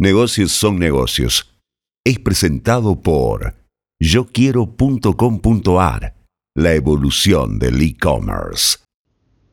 Negocios son negocios. Es presentado por yoquiero.com.ar, la evolución del e-commerce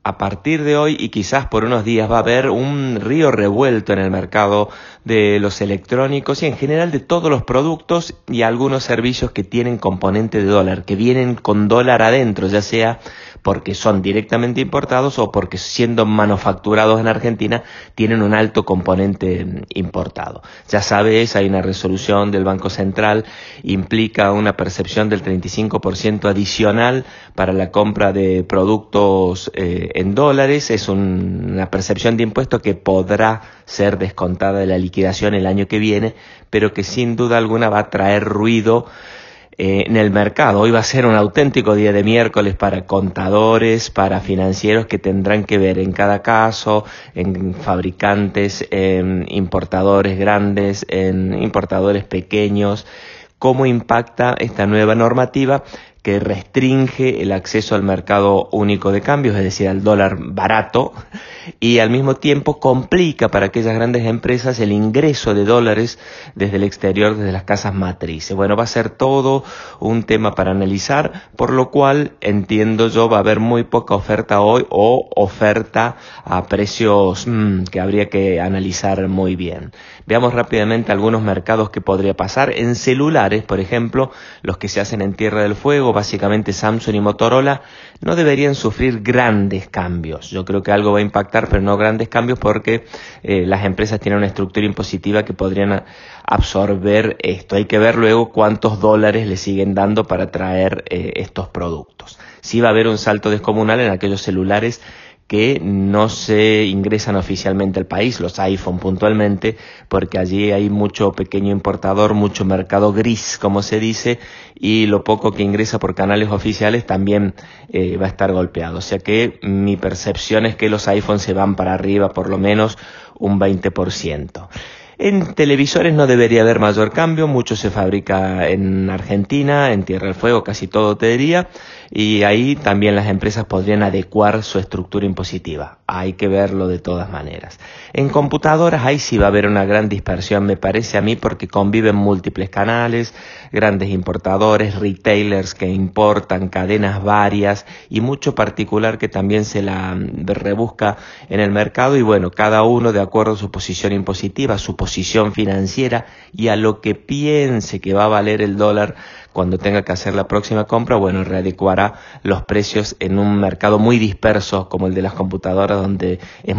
a partir de hoy y quizás por unos días va a haber un río revuelto en el mercado de los electrónicos y en general de todos los productos y algunos servicios que tienen componente de dólar, que vienen con dólar adentro, ya sea porque son directamente importados o porque siendo manufacturados en Argentina tienen un alto componente importado. Ya sabes, hay una resolución del Banco Central, implica una percepción del 35% adicional para la compra de productos eh, en dólares, es una percepción de impuesto que podrá ser descontada de la liquidación el año que viene, pero que sin duda alguna va a traer ruido eh, en el mercado. Hoy va a ser un auténtico día de miércoles para contadores, para financieros que tendrán que ver en cada caso, en fabricantes, en importadores grandes, en importadores pequeños, cómo impacta esta nueva normativa que restringe el acceso al mercado único de cambios, es decir, al dólar barato, y al mismo tiempo complica para aquellas grandes empresas el ingreso de dólares desde el exterior, desde las casas matrices. Bueno, va a ser todo un tema para analizar, por lo cual entiendo yo va a haber muy poca oferta hoy o oferta a precios mm, que habría que analizar muy bien. Veamos rápidamente algunos mercados que podría pasar. En celulares, por ejemplo, los que se hacen en Tierra del Fuego, básicamente Samsung y Motorola, no deberían sufrir grandes cambios. Yo creo que algo va a impactar, pero no grandes cambios porque eh, las empresas tienen una estructura impositiva que podrían absorber esto. Hay que ver luego cuántos dólares le siguen dando para traer eh, estos productos. Sí va a haber un salto descomunal en aquellos celulares que no se ingresan oficialmente al país, los iPhone puntualmente, porque allí hay mucho pequeño importador, mucho mercado gris, como se dice, y lo poco que ingresa por canales oficiales también eh, va a estar golpeado. O sea que mi percepción es que los iPhones se van para arriba por lo menos un 20%. En televisores no debería haber mayor cambio, mucho se fabrica en Argentina, en Tierra del Fuego, casi todo te diría, y ahí también las empresas podrían adecuar su estructura impositiva. Hay que verlo de todas maneras. En computadoras ahí sí va a haber una gran dispersión, me parece a mí, porque conviven múltiples canales, grandes importadores, retailers que importan, cadenas varias y mucho particular que también se la rebusca en el mercado y bueno, cada uno de acuerdo a su posición impositiva, su posición financiera y a lo que piense que va a valer el dólar cuando tenga que hacer la próxima compra, bueno, readecuará los precios en un mercado muy disperso como el de las computadoras, donde es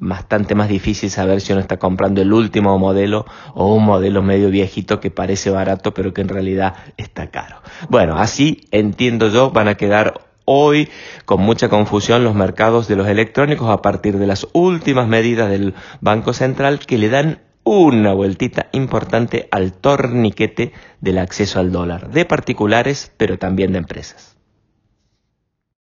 bastante más difícil saber si uno está comprando el último modelo o un modelo medio viejito que parece barato, pero que en realidad está caro. Bueno, así entiendo yo, van a quedar hoy con mucha confusión los mercados de los electrónicos a partir de las últimas medidas del Banco Central que le dan una vueltita importante al torniquete del acceso al dólar, de particulares, pero también de empresas.